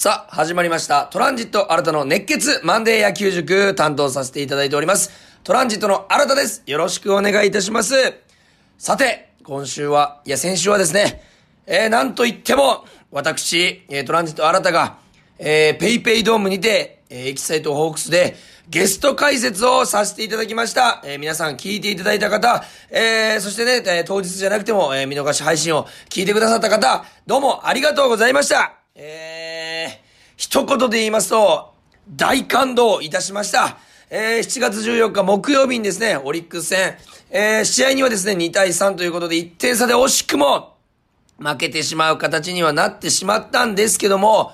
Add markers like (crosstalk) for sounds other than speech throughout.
さあ、始まりました。トランジット新たの熱血マンデー野球塾担当させていただいております。トランジットの新たです。よろしくお願いいたします。さて、今週は、いや、先週はですね、えー、なんといっても、私、え、トランジット新たが、えー、ペイペイドームにて、えー、エキサイトホークスで、ゲスト解説をさせていただきました。えー皆さん聞いていただいた方、えーそしてね、えー当日じゃなくても、えー見逃し配信を聞いてくださった方、どうもありがとうございました。えー、一言で言いますと、大感動いたしました。えー、7月14日木曜日にですね、オリックス戦、えー、試合にはですね、2対3ということで1点差で惜しくも、負けてしまう形にはなってしまったんですけども、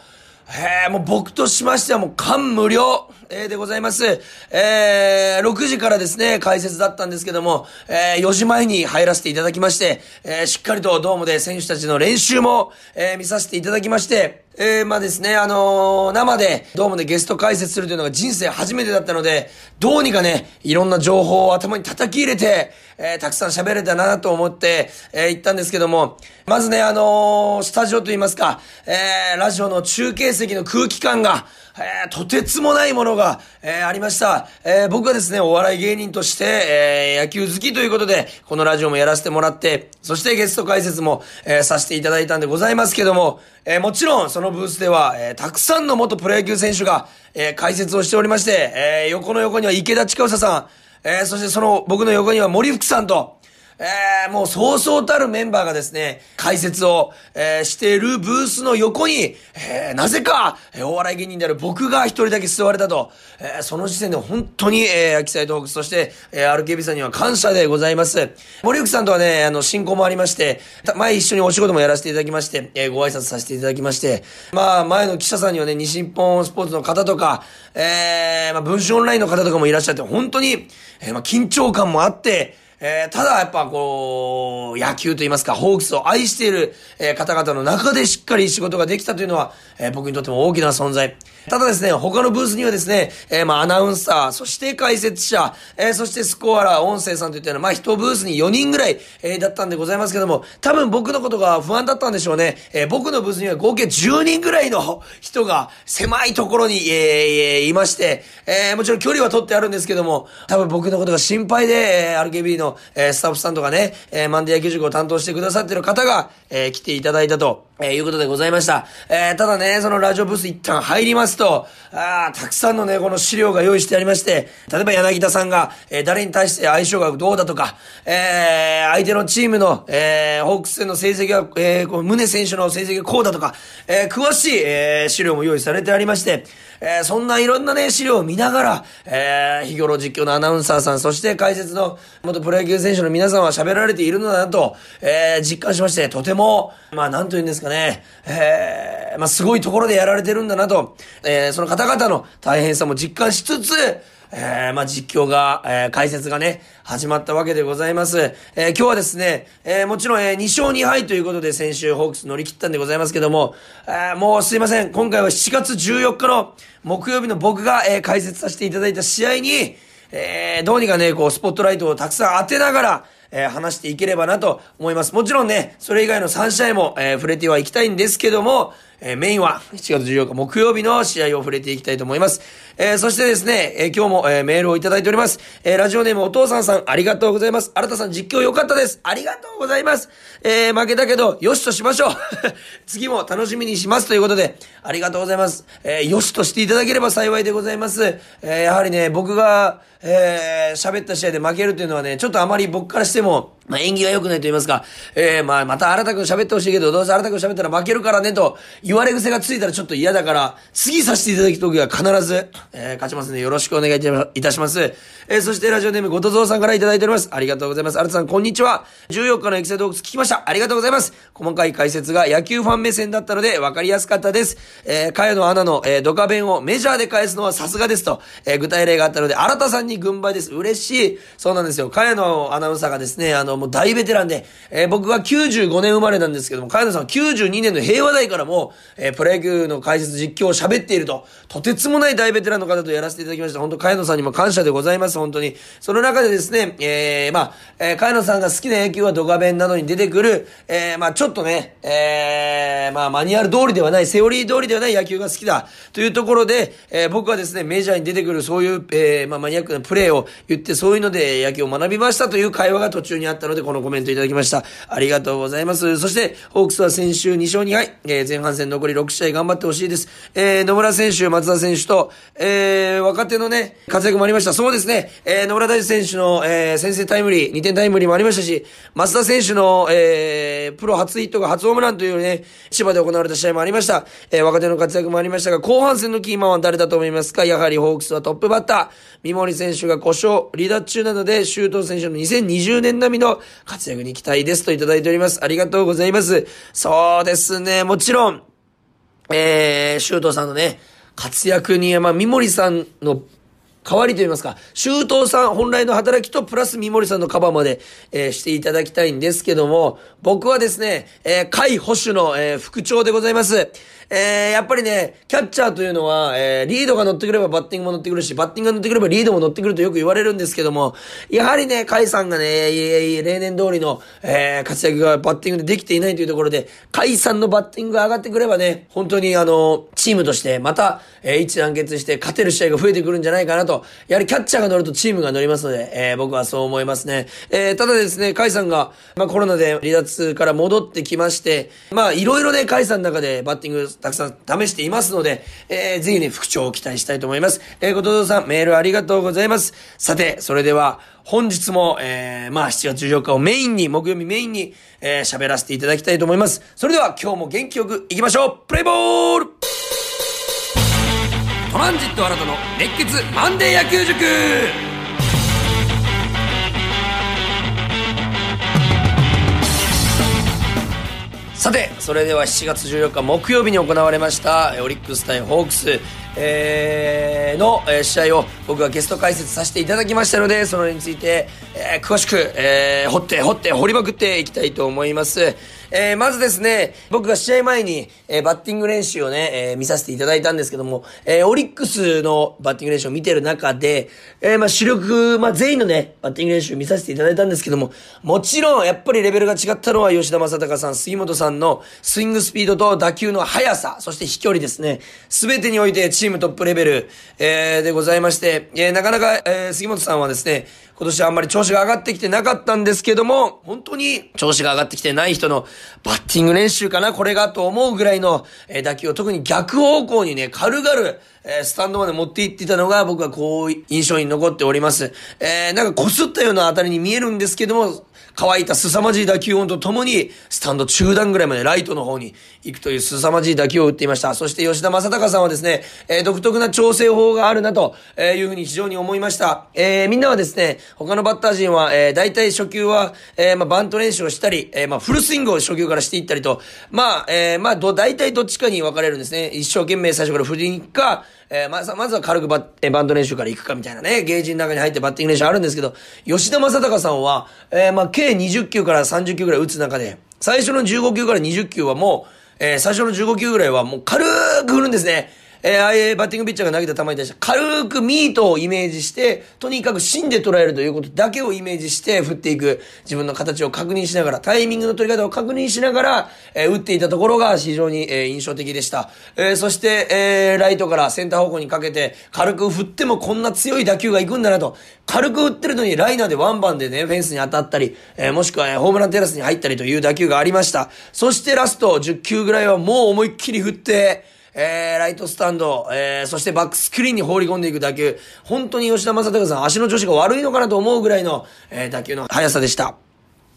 えー、もう僕としましてはもう感無量、えー、でございます。えー、6時からですね、解説だったんですけども、えー、4時前に入らせていただきまして、えー、しっかりとドームで選手たちの練習も、えー、見させていただきまして、えー、まあですね、あのー生で、ドームでゲスト解説するというのが人生初めてだったので、どうにかね、いろんな情報を頭に叩き入れて、えー、たくさん喋れたなと思って、えー、行ったんですけども、まずね、あのースタジオといいますか、えー、ラジオの中継席の空気感が、えー、とてつもないものが、えー、ありました。えー、僕はですね、お笑い芸人として、え、野球好きということで、このラジオもやらせてもらって、そしてゲスト解説も、え、させていただいたんでございますけども、え、もちろん、そのブースでは、え、たくさんの元プロ野球選手が、え、解説をしておりまして、え、横の横には池田近房さん、え、そしてその僕の横には森福さんと、えー、もうそうそうたるメンバーがですね、解説を、えー、しているブースの横に、えー、なぜか、えー、お笑い芸人である僕が一人だけ座れたと、えー、その時点で本当に、えー、秋サイトホークス、そして、えー、RKB さんには感謝でございます。森福さんとはね、あの、進行もありまして、前一緒にお仕事もやらせていただきまして、えー、ご挨拶させていただきまして、まあ、前の記者さんにはね、西日本スポーツの方とか、えー、まあ、文春オンラインの方とかもいらっしゃって、本当に、えー、まあ、緊張感もあって、えー、ただやっぱこう、野球と言いますか、ホークスを愛している、えー、方々の中でしっかり仕事ができたというのは、えー、僕にとっても大きな存在。ただですね、他のブースにはですね、えー、まあアナウンサー、そして解説者、えー、そしてスコアラー、音声さんといったような、まあ一ブースに4人ぐらい、えー、だったんでございますけども、多分僕のことが不安だったんでしょうね。えー、僕のブースには合計10人ぐらいの (laughs) 人が狭いところに、えー、いまして、えー、もちろん距離は取ってあるんですけども、多分僕のことが心配で、えー、RKB の、えー、スタッフさんとかね、えー、マンデー野球塾を担当してくださってる方が、えー、来ていただいたと、えー、いうことでございました。えー、ただね、そのラジオブース一旦入りますと、ああたくさんのね、この資料が用意してありまして、例えば柳田さんが、えー、誰に対して相性がどうだとか、えー、相手のチームの、えー、ホークス戦の成績が、えー、こう宗選手の成績がこうだとか、えー、詳しい、えー、資料も用意されてありまして、えー、そんないろんなね、資料を見ながら、えー、日頃実況のアナウンサーさん、そして解説の元プロ野球選手の皆さんは喋られているのだなと、えー、実感しまして、とても、まあ、なんと言うんですかね、えー、まあ、すごいところでやられてるんだなと、えー、その方々の大変さも実感しつつ、えー、まあ、実況が、えー、解説がね、始まったわけでございます。えー、今日はですね、えー、もちろん、えー、2勝2敗ということで先週ホークス乗り切ったんでございますけども、えー、もうすいません、今回は7月14日の木曜日の僕が、えー、解説させていただいた試合に、えー、どうにかね、こう、スポットライトをたくさん当てながら、えー、話していければなと思います。もちろんね、それ以外の3試合も、えー、触れてはいきたいんですけども、えー、メインは7月14日木曜日の試合を触れていきたいと思います。えー、そしてですね、えー、今日も、え、メールをいただいております。え、ラジオネームお父さんさん、ありがとうございます。新田さん実況良かったです。ありがとうございます。え、負けたけど、よしとしましょう。(laughs) 次も楽しみにしますということで、ありがとうございます。えー、よしとしていただければ幸いでございます。え、やはりね、僕が、え、喋った試合で負けるというのはね、ちょっとあまり僕からしても、まあ、演技が良くないと言いますか、え、まあ、また新田くん喋ってほしいけど、どうせ新田くん喋ったら負けるからね、と言われ癖がついたらちょっと嫌だから、次させていただくときは必ず、えー、勝ちますのでよろしくお願いいたします。えー、そしてラジオネームごとぞうさんからいただいております。ありがとうございます。新田さん、こんにちは。14日のエキサイトホークス聞きました。ありがとうございます。細かい解説が野球ファン目線だったので分かりやすかったです。えー、茅野アナの、えー、ドカベンをメジャーで返すのはさすがですと、えー、具体例があったので、新田さんに軍配です。嬉しい。そうなんですよ。茅野アナウンサーがですね、あの、もう大ベテランで、えー、僕は95年生まれなんですけども、茅野さんは92年の平和台からも、えー、プロ野球の解説実況を喋っていると、とてつもない大ベテランの方とやらせていただきました。本当茅野さんにも感謝でございます、本当に。その中でですね、えー、まあ、えー、茅野さんが好きな野球はドカベンなどに出てくる、えー、まあ、ちょっとね、えー、まあ、マニュアル通りではない、セオリー通りではない野球が好きだ、というところで、えー、僕はですね、メジャーに出てくるそういう、えー、まあ、マニアックなプレーを言って、そういうので野球を学びましたという会話が途中にあったので、このコメントいただきました。ありがとうございます。そして、ホークスは先週2勝2敗、えー、前半戦残り6試合頑張ってほしいです。えー、野村選手、松田選手と、えー、若手のね、活躍もありました。そうですね、えー、野村大地選手の、えー、先制タイムリー、2点タイムリーもありましたし、松田選手の、えー、プロ初ヒットが初ホームランというね、千葉で行われた試合もありました。えー、若手の活躍もありましたが、後半戦のキーマンは誰だと思いますか？やはりホークスはトップバッター、三森選手が故障、離脱中なので、周東選手の2020年並みの活躍に期待ですといただいております。ありがとうございます。そうですね、もちろん、えー、周東さんのね、活躍に、まあ、三森さんの代わりと言いますか、周東さん本来の働きとプラス三森さんのカバーまで、えー、していただきたいんですけども、僕はですね、えー、海保守の、えー、副長でございます。えー、やっぱりね、キャッチャーというのは、えー、リードが乗ってくればバッティングも乗ってくるし、バッティングが乗ってくればリードも乗ってくるとよく言われるんですけども、やはりね、甲斐さんがね、え、え例年通りの、えー、活躍がバッティングでできていないというところで、甲斐さんのバッティングが上がってくればね、本当にあの、チームとしてまた、えー、一致団結して勝てる試合が増えてくるんじゃないかなと、やはりキャッチャーが乗るとチームが乗りますので、えー、僕はそう思いますね。えー、ただですね、甲斐さんが、まあコロナで離脱から戻ってきまして、まあいろいろね、甲斐さんの中でバッティングたくさん試していますので、えー、ぜひね、副長を期待したいと思います。えー、ごとさん、メールありがとうございます。さて、それでは、本日も、えー、まあ、7月14日をメインに、木曜日メインに、えー、喋らせていただきたいと思います。それでは、今日も元気よくいきましょうプレイボールトランジット新たの熱血マンデー野球塾さて、それでは7月14日木曜日に行われましたオリックス対ホークス、えー、の、試合を僕がゲスト解説させていただきましたので、そのについて、えー、詳しく、えー、掘って掘って掘りまくっていきたいと思います。えー、まずですね、僕が試合前に、えー、バッティング練習をね、えー、見させていただいたんですけども、えー、オリックスのバッティング練習を見てる中で、えー、まあ主力、まあ全員のね、バッティング練習を見させていただいたんですけども、もちろん、やっぱりレベルが違ったのは吉田正尚さん、杉本さんのスイングスピードと打球の速さ、そして飛距離ですね。すべてにおいてチームトップレベル、えー、でございまして、えー、なかなか、えー、杉本さんはですね、今年はあんまり調子が上がってきてなかったんですけども、本当に調子が上がってきてない人のバッティング練習かな、これがと思うぐらいの、え、打球を特に逆方向にね、軽々、えー、スタンドまで持って行ってたのが僕はこう印象に残っております。えー、なんか擦ったような当たりに見えるんですけども、乾いた凄まじい打球音とともに、スタンド中段ぐらいまでライトの方に行くという凄まじい打球を打っていました。そして吉田正尚さんはですね、えー、独特な調整法があるなというふうに非常に思いました。えー、みんなはですね、他のバッター陣は、えー、大体初球は、えー、まあ、バント練習をしたり、えー、まあ、フルスイングを初球からしていったりと、まあ、えー、まあ、ど、大体どっちかに分かれるんですね。一生懸命最初から振りに行くか、えー、まず、まずは軽くバッ、バンド練習から行くかみたいなね、ゲージの中に入ってバッティング練習あるんですけど、吉田正尚さんは、えー、まあ、計20球から30球ぐらい打つ中で、最初の15球から20球はもう、えー、最初の15球ぐらいはもう軽く振るんですね。えー、ああいうバッティングピッチャーが投げた球に対して軽くミートをイメージして、とにかく芯で捉えるということだけをイメージして振っていく、自分の形を確認しながら、タイミングの取り方を確認しながら、えー、打っていたところが非常に、えー、印象的でした。えー、そして、えー、ライトからセンター方向にかけて、軽く振ってもこんな強い打球が行くんだなと、軽く打ってるのにライナーでワンバンでね、フェンスに当たったり、えー、もしくは、えー、ホームランテラスに入ったりという打球がありました。そしてラスト10球ぐらいはもう思いっきり振って、えー、ライトスタンド、えー、そしてバックスクリーンに放り込んでいく打球、本当に吉田正尚さん足の調子が悪いのかなと思うぐらいの、えー、打球の速さでした。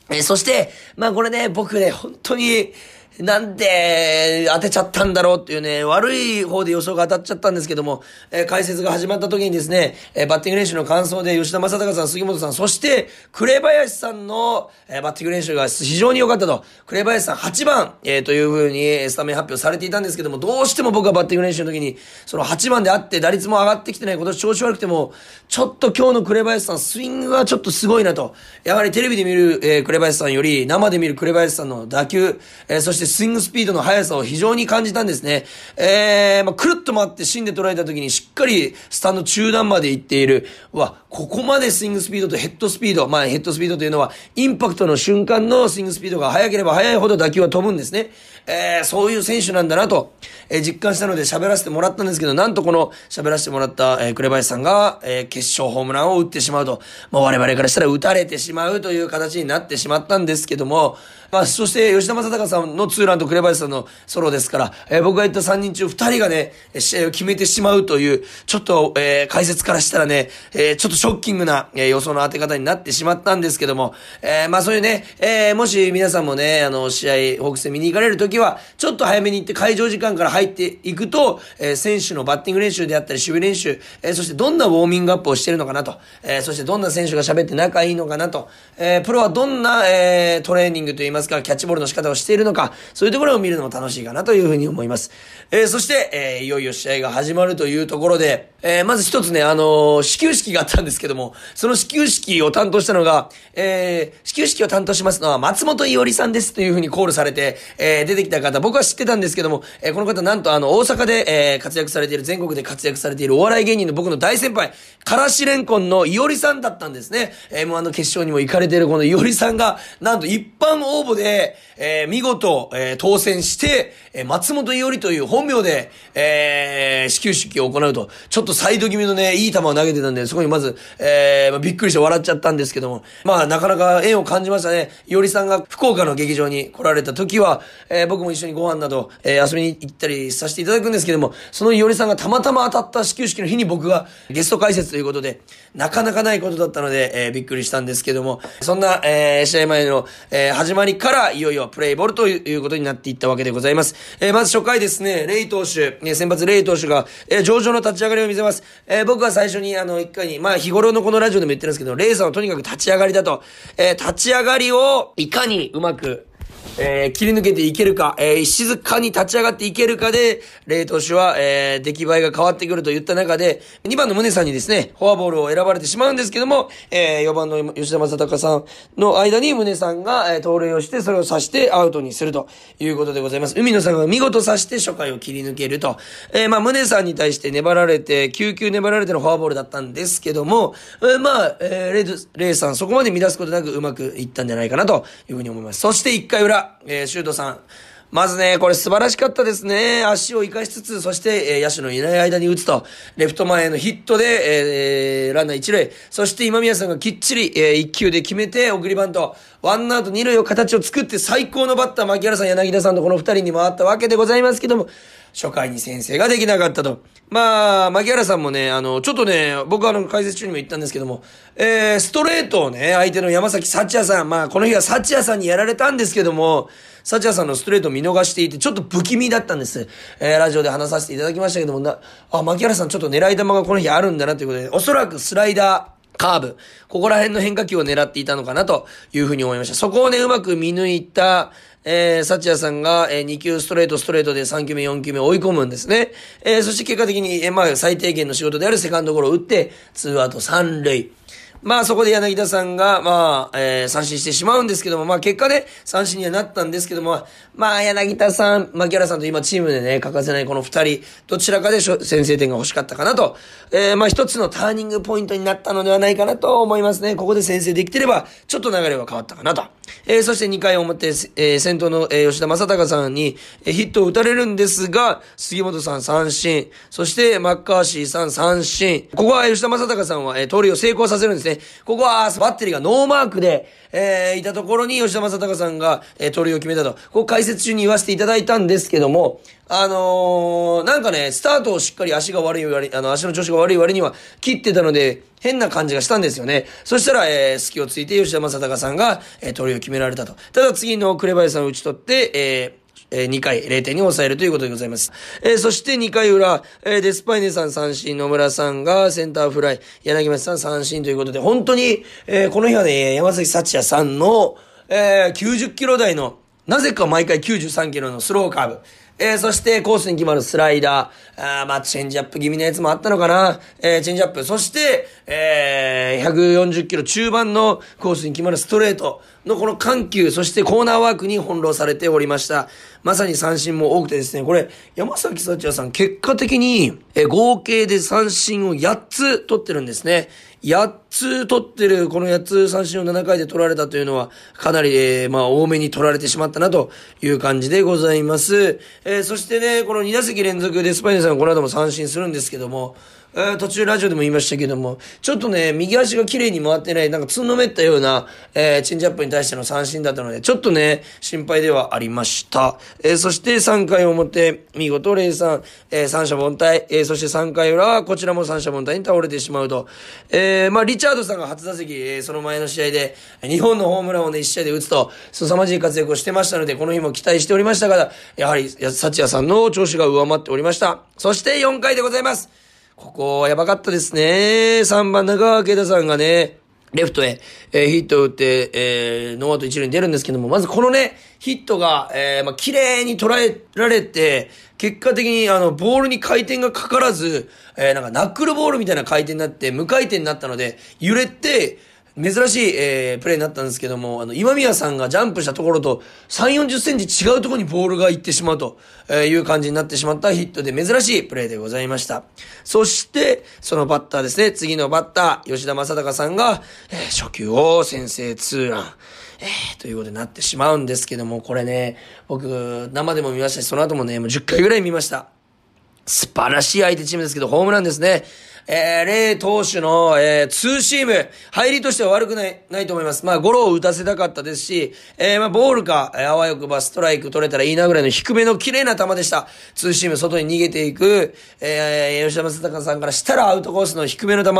えー、そして、まあこれね、僕ね、本当に、なんで当てちゃったんだろうっていうね、悪い方で予想が当たっちゃったんですけども、えー、解説が始まった時にですね、えー、バッティング練習の感想で吉田正尚さん、杉本さん、そして紅林さんの、えー、バッティング練習が非常に良かったと、紅林さん8番、えー、という風にスタメン発表されていたんですけども、どうしても僕はバッティング練習の時に、その8番であって打率も上がってきてない、今年調子悪くても、ちょっと今日の紅林さん、スイングがちょっとすごいなと。やはりテレビで見る、えー、紅林さんより、生で見る紅林さんの打球、えー、そしてスイングスピードの速さを非常に感じたんですね。えー、まあ、くるっと回って芯で捉えた時にしっかりスタンド中段まで行っている。わ、ここまでスイングスピードとヘッドスピード、まあヘッドスピードというのは、インパクトの瞬間のスイングスピードが速ければ速いほど打球は飛ぶんですね。えー、そういう選手なんだなと、えー、実感したので喋らせてもらったんですけど、なんとこの喋らせてもらった、えー、紅林さんが、えー、決勝ホームランを打ってしまうと、まあ我々からしたら打たれてしまうという形になってしまったんですけども、まあ、そして吉田正尚さんのツーランと紅林さんのソロですから、えー、僕が言った3人中2人がね、試合を決めてしまうという、ちょっと、えー、解説からしたらね、えー、ちょっとショッキングな、えー、予想の当て方になってしまったんですけども、えー、まあそういうね、えー、もし皆さんもね、あの、試合、ホークス見に行かれるときは、ちょっと早めに行って会場時間から入っていくと、えー、選手のバッティング練習であったり、守備練習、えー、そしてどんなウォーミングアップをしてるのかなと、えー、そしてどんな選手が喋って仲いいのかなと、えー、プロはどんな、えー、トレーニングといいますか、キャッチボールの仕方をしているのか、そういうところを見るのも楽しいかなというふうに思います。えー、そして、えー、いよいよ試合が始まるというところで、えー、まず一つね、あのー、始球式があったんですけども、その始球式を担当したのが、えー、始球式を担当しますのは松本伊織さんですというふうにコールされて、えー、出てきた方、僕は知ってたんですけども、えー、この方なんとあの、大阪で、えー、活躍されている、全国で活躍されているお笑い芸人の僕の大先輩、からしれんこんの伊織さんだったんですね。M1 の決勝にも行かれているこの伊織さんが、なんと一般応募で、えー、見事、えー、当選して、えー、松本伊織という本名で、えー、始球式を行うと、ちょっとサイド気味のね、いい球を投げてたんで、そこにまず、えー、まあ、びっくりして笑っちゃったんですけども、まあ、なかなか縁を感じましたね。伊織さんが福岡の劇場に来られた時は、え、僕も一緒にご飯など、えー、遊びに行ったりさせていただくんですけども、その伊織さんがたまたま当たった始球式の日に僕がゲスト解説ということで、なかなかないことだったので、えー、びっくりしたんですけども、そんな、えー、試合前の、えー、始まりから、いよいよプレイボールということになっていったわけでございます。えー、まず初回ですね、レイ投手、ね、先発レイ投手が、えー、上々の立ち上がりを見せます。えー、僕は最初に、あの、一回に、まあ、日頃のこのラジオでも言ってるんですけど、レイさんはとにかく立ち上がりだと、えー、立ち上がりを、いかにうまく、えー、切り抜けていけるか、えー、静かに立ち上がっていけるかで、レイ投手は、えー、出来栄えが変わってくると言った中で、2番の宗さんにですね、フォアボールを選ばれてしまうんですけども、えー、4番の吉田正尚さんの間に宗さんが、えー、盗塁をして、それを刺してアウトにするということでございます。海野さんが見事刺して初回を切り抜けると。えー、まあ、宗さんに対して粘られて、9球粘られてのフォアボールだったんですけども、えー、まあ、えー、レイレイさんそこまで乱すことなくうまくいったんじゃないかなというふうに思います。そして1回裏、えー、シュートさん。まずね、これ素晴らしかったですね。足を生かしつつ、そして、えー、野手のいない間に打つと、レフト前へのヒットで、えー、ランナー一塁、そして今宮さんがきっちり、えー、一球で決めて、送りバント、ワンアウト二塁を形を作って最高のバッター、牧原さん、柳田さんとこの二人に回ったわけでございますけども、初回に先制ができなかったと。まあ、牧原さんもね、あの、ちょっとね、僕はあの、解説中にも言ったんですけども、えー、ストレートをね、相手の山崎幸也さん、まあ、この日は幸也さんにやられたんですけども、幸也さんのストレートを見逃していて、ちょっと不気味だったんです。えー、ラジオで話させていただきましたけども、な、あ、牧原さんちょっと狙い球がこの日あるんだなということで、おそらくスライダー、カーブ、ここら辺の変化球を狙っていたのかなというふうに思いました。そこをね、うまく見抜いた、えー、サチヤさんが、えー、2球ストレート、ストレートで3球目、4球目追い込むんですね。えー、そして結果的に、えー、まあ、最低限の仕事であるセカンドゴロを打って、ツアウト3塁。まあそこで柳田さんが、まあ、えー、三振してしまうんですけども、まあ結果ね、三振にはなったんですけども、まあ柳田さん、牧原さんと今チームでね、欠かせないこの二人、どちらかで先制点が欲しかったかなと、えー、まあ一つのターニングポイントになったのではないかなと思いますね。ここで先制できてれば、ちょっと流れは変わったかなと。えー、そして2回表、えー、先頭の、えー、吉田正尚さんに、えー、ヒットを打たれるんですが、杉本さん三振、そしてマッカーシーさん三振。ここは吉田正尚さんは、えー、盗塁を成功させるんですね。ここはバッテリーがノーマークで、えー、いたところに吉田正尚さんが、えー、盗塁を決めたと。こう解説中に言わせていただいたんですけども、あのー、なんかね、スタートをしっかり足が悪い割あの、足の調子が悪い割には切ってたので、変な感じがしたんですよね。そしたら、えー、隙をついて吉田正尚さんが、えー、盗塁を決められたと。ただ次の紅林さんを打ち取って、えー、えー、2回0点に抑えるということでございます。えー、そして2回裏、えー、デスパイネさん三振、野村さんがセンターフライ、柳町さん三振ということで、本当に、えー、この日はね、山崎幸也さんの、えー、90キロ台の、なぜか毎回93キロのスローカーブ。えー、そしてコースに決まるスライダー、あまあ、チェンジアップ気味のやつもあったのかな。えー、チェンジアップ。そして、えー、140キロ中盤のコースに決まるストレートのこの緩急、そしてコーナーワークに翻弄されておりました。まさに三振も多くてですね、これ、山崎幸也さん、結果的に、えー、合計で三振を8つ取ってるんですね。8つ取ってる、この8つ三振を7回で取られたというのは、かなり、えー、まあ、多めに取られてしまったなという感じでございます。えー、そしてね、この2打席連続でスパイネさんこの後も三振するんですけども、えー、途中ラジオでも言いましたけども、ちょっとね、右足が綺麗に回ってない、なんかつんのめったような、えー、チェンジアップに対しての三振だったので、ちょっとね、心配ではありました。えー、そして3回表、見事0-3、えー、三者凡退、えー、そして3回裏は、こちらも三者凡退に倒れてしまうと。えー、まあ、リチャードさんが初打席、えー、その前の試合で、日本のホームランをね、1試合で打つと、凄まじい活躍をしてましたので、この日も期待しておりましたが、やはり、サチヤさんの調子が上回っておりました。そして4回でございます。ここ、やばかったですね。3番中川圭太さんがね、レフトへ、えー、ヒットを打って、えー、ノーアウト一塁に出るんですけども、まずこのね、ヒットが、えー、まあ、綺麗に捉えられて、結果的に、あの、ボールに回転がかからず、えー、なんかナックルボールみたいな回転になって、無回転になったので、揺れて、珍しい、えー、プレーになったんですけども、あの、今宮さんがジャンプしたところと、3、40センチ違うところにボールが行ってしまうとえいう感じになってしまったヒットで珍しいプレーでございました。そして、そのバッターですね、次のバッター、吉田正尚さんが、えー、初球を先制ツーラン。えー、ということになってしまうんですけども、これね、僕、生でも見ましたし、その後もね、もう10回ぐらい見ました。素晴らしい相手チームですけど、ホームランですね。えー、レイ投手の、えー、ツーシーム、入りとしては悪くない、ないと思います。まあ、ゴロを打たせたかったですし、えー、まあ、ボールか、えー、あわよくばストライク取れたらいいなぐらいの低めの綺麗な球でした。ツーシーム、外に逃げていく、えー、吉田正尚さんからしたらアウトコースの低めの球、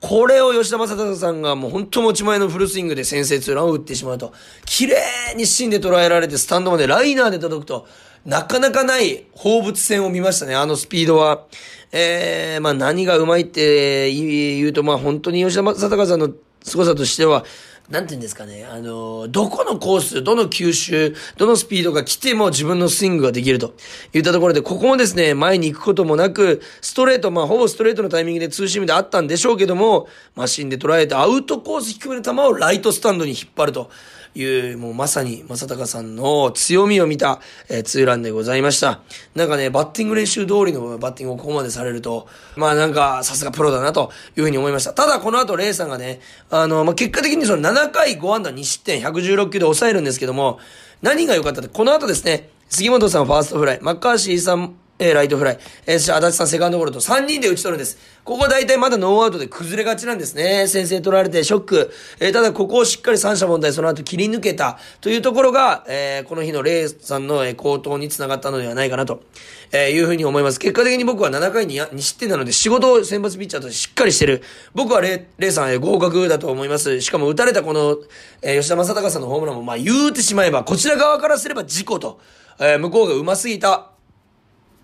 これを吉田正尚さんがもう本当持ち前のフルスイングで先制ツーランを打ってしまうと、綺麗に芯で捉えられてスタンドまでライナーで届くと、なかなかない放物線を見ましたね、あのスピードは。えー、まあ何がうまいって言うと、まあ本当に吉田正尚さんの凄さとしては、なんて言うんですかね、あの、どこのコース、どの球種、どのスピードが来ても自分のスイングができるといったところで、ここもですね、前に行くこともなく、ストレート、まあほぼストレートのタイミングでツーシームであったんでしょうけども、マシンで捉えてアウトコース低めの球をライトスタンドに引っ張ると。いう、もうまさに正尚さんの強みを見た、えー、ツーランでございました。なんかね、バッティング練習通りのバッティングをここまでされると、まあなんか、さすがプロだなというふうに思いました。ただこの後、レイさんがね、あの、まあ結果的にその7回5安打2失点、116球で抑えるんですけども、何が良かったって、この後ですね、杉本さんファーストフライ、マッカーシーさんえー、ライトフライ。えー、そして足立さんセカンドゴロと3人で打ち取るんです。ここは大体まだノーアウトで崩れがちなんですね。先制取られてショック。えー、ただここをしっかり三者凡退その後切り抜けたというところが、えー、この日のレイさんの、えー、高騰につながったのではないかなと、えー、いうふうに思います。結果的に僕は7回に2失点なので仕事を先発ピッチャーとしてしっかりしてる。僕はレイ、レイさん、えー、合格だと思います。しかも打たれたこの、えー、吉田正尚さんのホームランも、まあ言うてしまえば、こちら側からすれば事故と、えー、向こうが上手すぎた。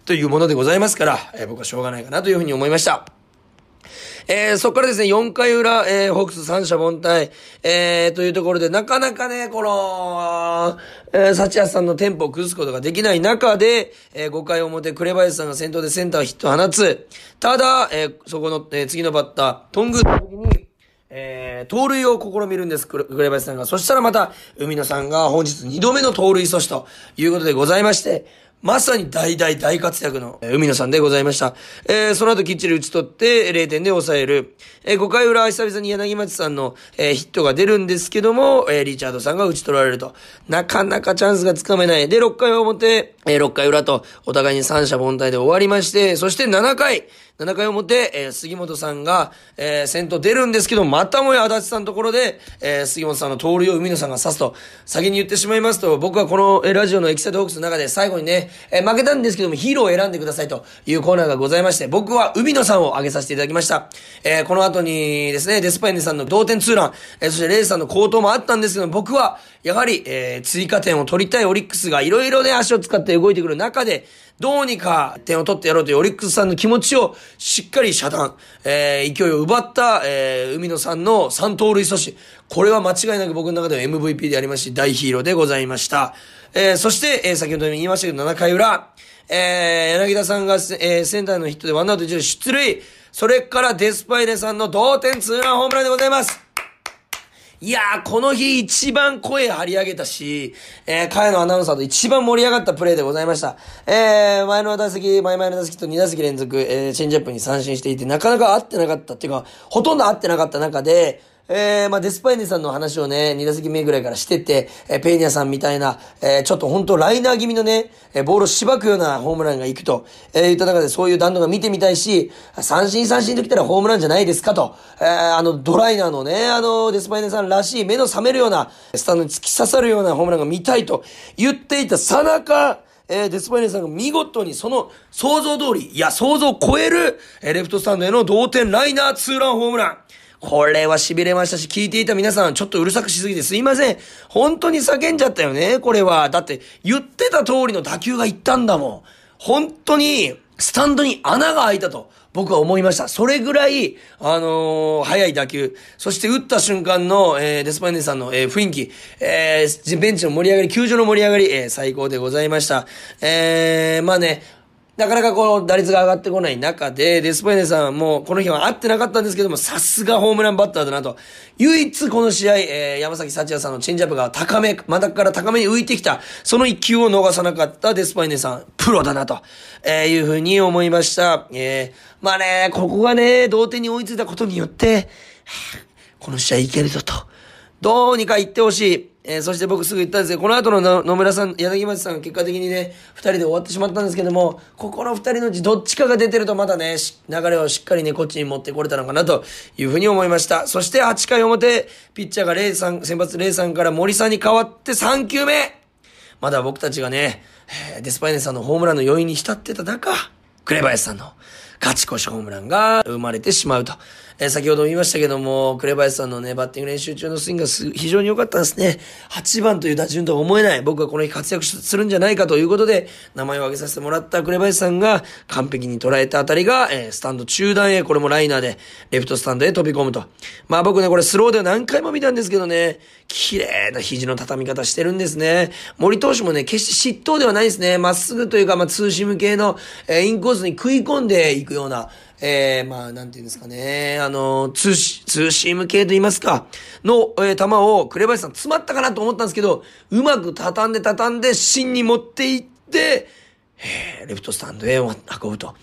というものでございますから、えー、僕はしょうがないかなというふうに思いました。えー、そこからですね、4回裏、えー、ホークス三者凡退、えー、というところで、なかなかね、この、えー、サチアさんのテンポを崩すことができない中で、えー、5回表、紅林さんが先頭でセンターヒットを放つ。ただ、えー、そこの、えー、次のバッター、トングの時に、えー、盗塁を試みるんです、紅林さんが。そしたらまた、海野さんが本日2度目の盗塁阻止ということでございまして、まさに大大大活躍の、海野さんでございました。えー、その後きっちり打ち取って0点で抑える。えー、5回裏久々に柳町さんの、えー、ヒットが出るんですけども、えー、リチャードさんが打ち取られると。なかなかチャンスがつかめない。で、6回表、えー、6回裏と、お互いに三者凡退で終わりまして、そして7回、7回表、えー、杉本さんが、えー、先頭出るんですけど、またもや足立さんのところで、えー、杉本さんの盗塁を海野さんが刺すと、先に言ってしまいますと、僕はこの、えー、ラジオのエキサイトホークスの中で最後にね、えー、負けたんですけども、ヒーローを選んでくださいというコーナーがございまして、僕は海野さんを挙げさせていただきました。えー、この後にですね、デスパイネさんの同点ツーラン、えー、そしてレイさんの高騰もあったんですけど、僕は、やはり、えー、追加点を取りたいオリックスがいろいろね、足を使って動いてくる中で、どうにか点を取ってやろうというオリックスさんの気持ちをしっかり遮断、えー、勢いを奪った、えー、海野さんの3盗塁阻止。これは間違いなく僕の中では MVP でありますし、大ヒーローでございました。えー、そして、えー、先ほども言いましたけど、7回裏、えー、柳田さんが、えー、センターのヒットでワンアウト一塁出塁。それからデスパイネさんの同点ツーランホームランでございます。いやー、この日一番声張り上げたし、えー、彼のアナウンサーと一番盛り上がったプレーでございました。えー、前の打席、前々の打席と2打席連続、えー、チェンジアップに三振していて、なかなか合ってなかったっていうか、ほとんど合ってなかった中で、えー、まあ、デスパイネさんの話をね、2打席目ぐらいからしてて、えー、ペーニャさんみたいな、えー、ちょっと本当ライナー気味のね、えー、ボールをしばくようなホームランが行くと、えー、言った中でそういう弾道が見てみたいし、三振三振ときたらホームランじゃないですかと、えー、あの、ドライナーのね、あの、デスパイネさんらしい目の覚めるような、スタンドに突き刺さるようなホームランが見たいと言っていたさなか、えー、デスパイネさんが見事にその想像通り、いや、想像を超える、えー、レフトスタンドへの同点ライナーツーランホームラン。これは痺れましたし、聞いていた皆さん、ちょっとうるさくしすぎてすいません。本当に叫んじゃったよね、これは。だって、言ってた通りの打球が行ったんだもん。本当に、スタンドに穴が開いたと、僕は思いました。それぐらい、あのー、速い打球、そして打った瞬間の、えー、デスパイネさんの、えー、雰囲気、えー、ベンチの盛り上がり、球場の盛り上がり、えー、最高でございました。えー、まあね、なかなかこの打率が上がってこない中で、デスパイネさんもこの日は会ってなかったんですけども、さすがホームランバッターだなと。唯一この試合、えー、山崎幸也さんのチェンジアップが高め、真ん中から高めに浮いてきた、その一球を逃さなかったデスパイネさん、プロだなと、えー、いうふうに思いました。えー、まあね、ここがね、同点に追いついたことによって、この試合いけるぞと。どうにか言ってほしい。えー、そして僕すぐ言ったんですけど、この後の野村さん、柳町さんが結果的にね、二人で終わってしまったんですけども、ここの二人のうちどっちかが出てるとまだね、流れをしっかりね、こっちに持ってこれたのかなというふうに思いました。そして8回表、ピッチャーがレイさん、先発レイさんから森さんに変わって3球目まだ僕たちがね、デスパイネさんのホームランの余韻に浸ってた中、紅林さんの勝ち越しホームランが生まれてしまうと。えー、先ほども言いましたけども、紅林さんのね、バッティング練習中のスイングが非常に良かったですね。8番という打順とは思えない。僕がこの日活躍するんじゃないかということで、名前を挙げさせてもらった紅林さんが完璧に捉えたあたりが、えー、スタンド中段へ、これもライナーで、レフトスタンドへ飛び込むと。まあ僕ね、これスローでは何回も見たんですけどね、綺麗な肘の畳み方してるんですね。森投手もね、決して失投ではないですね。まっすぐというか、まあ、ツーシム系の、えー、インコースに食い込んでいくような、えー、まあ、なんていうんですかね、あの、ツーシ、ツーシーム系と言いますか、の、えー、球を、紅林さん詰まったかなと思ったんですけど、うまく畳んで畳んで、芯に持っていって、え、レフトスタンドへ運ぶと。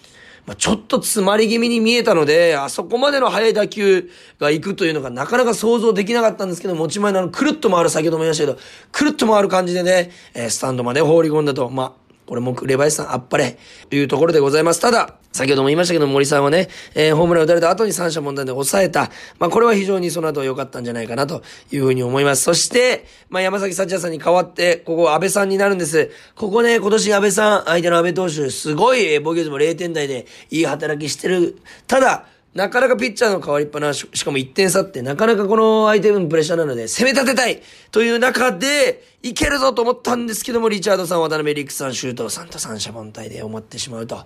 まあ、ちょっと詰まり気味に見えたので、あそこまでの速い打球が行くというのがなかなか想像できなかったんですけど、持ち前のあの、くるっと回る、先ほども言いましたけど、くるっと回る感じでね、えー、スタンドまで放り込んだと。まあ、これも紅林さんあっぱれ、というところでございます。ただ、先ほども言いましたけど、森さんはね、えー、ホームラン打たれた後に三者問題で抑えた。まあ、これは非常にその後良かったんじゃないかなというふうに思います。そして、まあ、山崎幸也さんに代わって、ここ安倍さんになるんです。ここね、今年安倍さん、相手の安倍投手、すごい防御率も0点台でいい働きしてる。ただ、なかなかピッチャーの変わりっぱなし、しかも1点差って、なかなかこの相手のプレッシャーなので、攻め立てたいという中で、いけるぞと思ったんですけども、リチャードさん、渡辺陸さん、周東さんと三者凡退で思ってしまうと。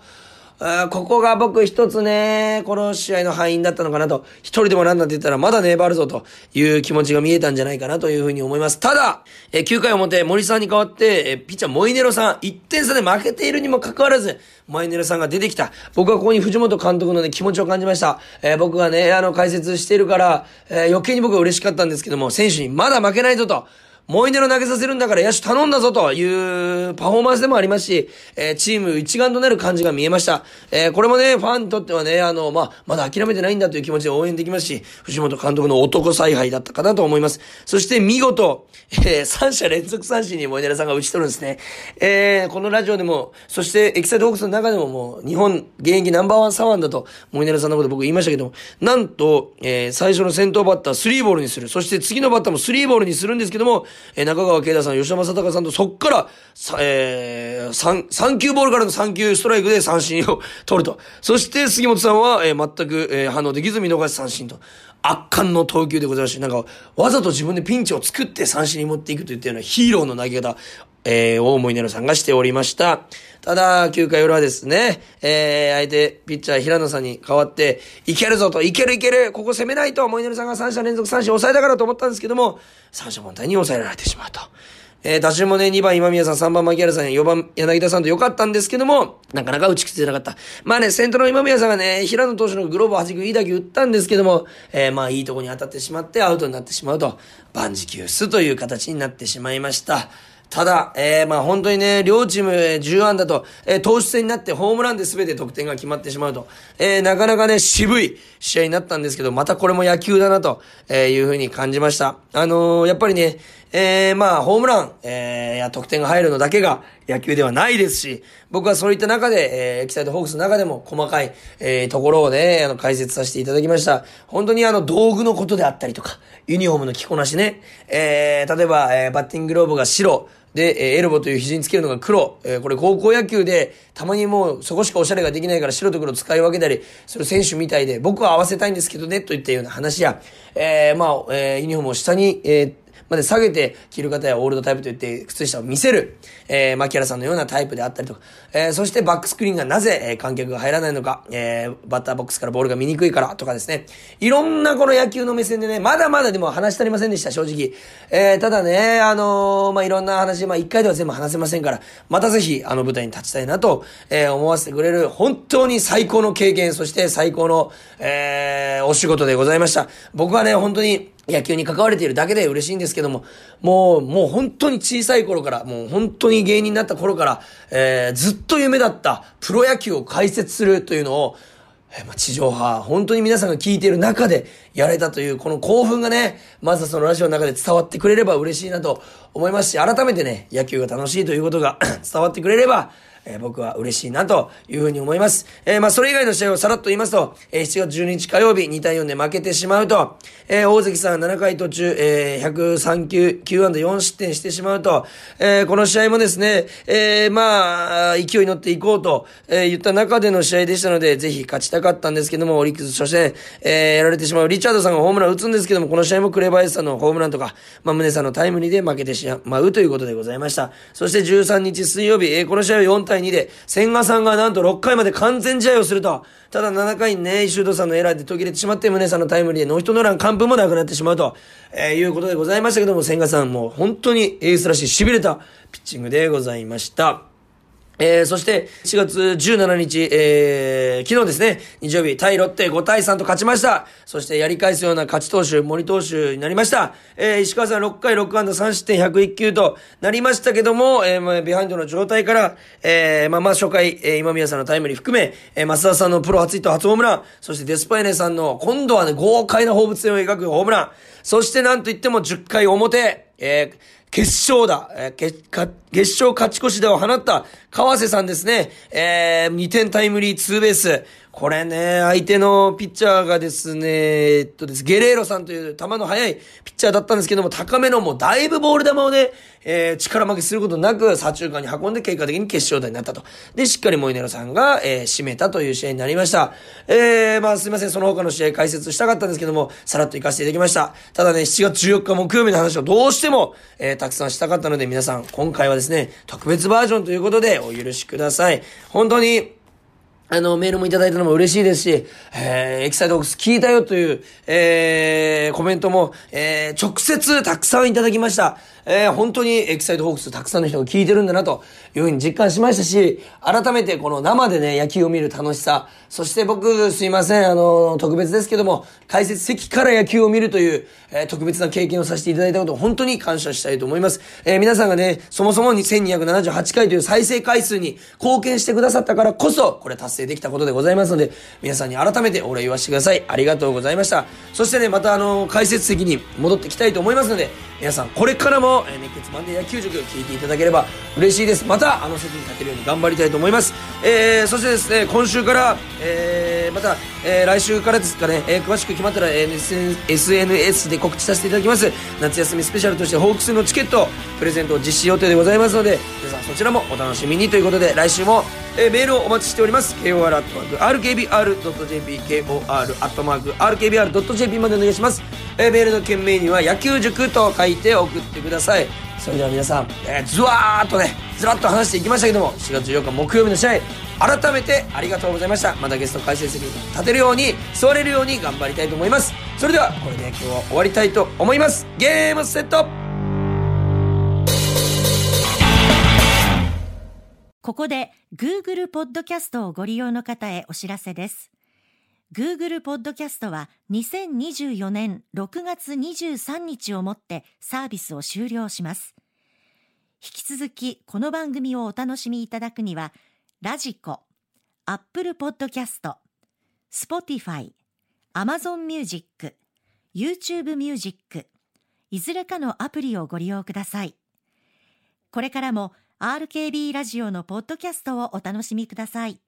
ここが僕一つね、この試合の敗因だったのかなと、一人でもランナーって言ったらまだ粘るぞという気持ちが見えたんじゃないかなというふうに思います。ただ、え9回表、森さんに代わって、えピッチャーモイネロさん、1点差で負けているにもかかわらず、モイネロさんが出てきた。僕はここに藤本監督のね、気持ちを感じました。えー、僕がね、あの、解説してるから、えー、余計に僕は嬉しかったんですけども、選手にまだ負けないぞと。モイネロ投げさせるんだから野手頼んだぞというパフォーマンスでもありますし、えー、チーム一丸となる感じが見えました。えー、これもね、ファンにとってはね、あの、まあ、まだ諦めてないんだという気持ちで応援できますし、藤本監督の男采配だったかなと思います。そして見事、えー、三者連続三振にモイネロさんが打ち取るんですね。えー、このラジオでも、そしてエキサイトホークスの中でももう、日本現役ナンバーワン左腕だと、モイネロさんのこと僕言いましたけども、なんと、えー、最初の先頭バッタースリーボールにする。そして次のバッターもスリーボールにするんですけども、えー、中川圭太さん、吉田正尚さんと、そっから、えー、3、3球ボールからの3球ストライクで三振を取ると。そして、杉本さんは、えー、全く、えー、反応できず見逃し三振と。圧巻の投球でございまして、なんか、わざと自分でピンチを作って三振に持っていくといったようなヒーローの投げ方、えー、大森ネロさんがしておりました。ただ、9回裏はですね、えー、相手、ピッチャー平野さんに代わって、いけるぞと、いけるいける、ここ攻めないと、モイネルさんが3者連続三振抑えたからと思ったんですけども、三者凡退に抑えられてしまうと。えー、打順もね、2番今宮さん、3番牧原さん、4番柳田さんと良かったんですけども、なかなか打ち切れなかった。まあね、先頭の今宮さんがね、平野投手のグローブを弾くいい打球打ったんですけども、えー、まあいいとこに当たってしまってアウトになってしまうと、万事休すという形になってしまいました。ただ、えー、まあ本当にね、両チーム10安打と、えー、投手戦になってホームランで全て得点が決まってしまうと、えー、なかなかね、渋い試合になったんですけど、またこれも野球だなと、えいうふうに感じました。あのやっぱりね、えー、まあ、ホームラン、えー、や得点が入るのだけが野球ではないですし、僕はそういった中で、えー、エキサイトホークスの中でも細かい、えー、ところをね、あの、解説させていただきました。本当にあの、道具のことであったりとか、ユニフォームの着こなしね、えー、例えば、えー、バッティングローブが白、で、えー、エルボという肘につけるのが黒。えー、これ高校野球で、たまにもうそこしかおしゃれができないから白と黒使い分けたりする選手みたいで、僕は合わせたいんですけどね、といったような話や、えー、まあ、えー、ユニフォームを下に、えー、まで下げて着る方やオールドタイプといって靴下を見せる、えー、牧原さんのようなタイプであったりとか、えー、そしてバックスクリーンがなぜ、えー、観客が入らないのか、えー、バッターボックスからボールが見にくいからとかですね、いろんなこの野球の目線でね、まだまだでも話し足りませんでした、正直。えー、ただね、あのー、まあ、いろんな話、まあ、一回では全部話せませんから、またぜひ、あの舞台に立ちたいなと、えー、思わせてくれる、本当に最高の経験、そして最高の、えー、お仕事でございました。僕はね、本当に、野球に関われているだけで嬉しいんですけども、もう、もう本当に小さい頃から、もう本当に芸人になった頃から、えー、ずっと夢だったプロ野球を解説するというのを、え、ま、地上波、本当に皆さんが聞いている中でやれたという、この興奮がね、まずはそのラジオの中で伝わってくれれば嬉しいなと思いますし、改めてね、野球が楽しいということが (clears throat) 伝わってくれれば、えー、僕は嬉しいなというふうに思います。えー、まあ、それ以外の試合をさらっと言いますと、えー、7月12日火曜日2対4で負けてしまうと、えー、大関さん7回途中、えー、103球、9安打4失点してしまうと、えー、この試合もですね、えー、まあ、勢いに乗っていこうと、えー、言った中での試合でしたので、ぜひ勝ちたかったんですけども、オリックス初戦、えー、やられてしまう。リチャードさんがホームラン打つんですけども、この試合も紅林さんのホームランとか、まあ、宗さんのタイムリーで負けてしまうということでございました。そして13日水曜日、えー、この試合は4対2で、千賀さんがなんと6回まで完全試合をすると。ただ7回にね、石ュさんのエラーで途切れてしまって、宗さんのタイムリーでノーヒットノーラン完封もなくなってしまうと、えー、いうことでございましたけども、千賀さんも本当にエースらしい痺れたピッチングでございました。えー、そして、4月17日、えー、昨日ですね、日曜日、対ロッテ5対3と勝ちました。そして、やり返すような勝ち投手、森投手になりました。えー、石川さん6回6安打3失点101球となりましたけども、えー、まあ、ビハインドの状態から、えー、まあ、まあ、初回、えー、今宮さんのタイムリー含め、えー、増田さんのプロ初ヒット初ホームラン、そしてデスパイネさんの、今度はね、豪快な放物線を描くホームラン、そしてなんといっても10回表、えー、決勝だ、えー、決、決勝勝ち越しでを放った川瀬さんですね。えー、2点タイムリーツーベース。これね、相手のピッチャーがですね、えっとです、ゲレーロさんという球の速いピッチャーだったんですけども、高めのもうだいぶボール球をね、えー、力負けすることなく、左中間に運んで結果的に決勝打になったと。で、しっかりモイネロさんが、えー、締めたという試合になりました。えー、まあすいません、その他の試合解説したかったんですけども、さらっと行かせていただきました。ただね、7月14日木曜日の話をどうしても、えー、たくさんしたかったので、皆さん、今回はですね、特別バージョンということで、お許しください。本当に、あの、メールもいただいたのも嬉しいですし、えー、エキサイトボックス聞いたよという、えー、コメントも、えー、直接たくさんいただきました。えー、本当にエキサイトホークスたくさんの人が聞いてるんだなというふうに実感しましたし、改めてこの生でね、野球を見る楽しさ、そして僕、すいません、あの、特別ですけども、解説席から野球を見るという、えー、特別な経験をさせていただいたことを本当に感謝したいと思います。えー、皆さんがね、そもそも1278回という再生回数に貢献してくださったからこそ、これ達達成できたことでございますので、皆さんに改めてお礼言わせてください。ありがとうございました。そしてね、またあの、解説席に戻ってきたいと思いますので、皆さんこれからも、えー、熱血マンデー野球塾聞いていただければ嬉しいです。また、あの席に立てるように頑張りたいと思います。えー、そしてですね、今週から、えー、また、えー、来週からですかね、えー、詳しく決まったら、えー、SNS で告知させていただきます。夏休みスペシャルとしてホークスのチケット、プレゼントを実施予定でございますので、皆さんそちらもお楽しみにということで、来週も、えー、メールをお待ちしております。kor.rkbr.jp、kor.rkbr.jp までお願いします。えー、メールの件名には野球塾と書いて送ってください。それでは皆さん、えー、ずわーっとね、ずらっと話していきましたけども、4月14日木曜日の試合、改めてありがとうございました。またゲスト解説に立てるように、座れるように頑張りたいと思います。それでは、これで今日は終わりたいと思います。ゲームセットここで Google ポッドキャストをご利用の方へお知らせです。Google ポッドキャストは2024年6月23日をもってサービスを終了します。引き続きこの番組をお楽しみいただくには、ラジコ、 Apple Podcast、Spotify、Amazon Music、YouTube Music、いずれかのアプリをご利用ください。これからも RKB ラジオのポッドキャストをお楽しみください。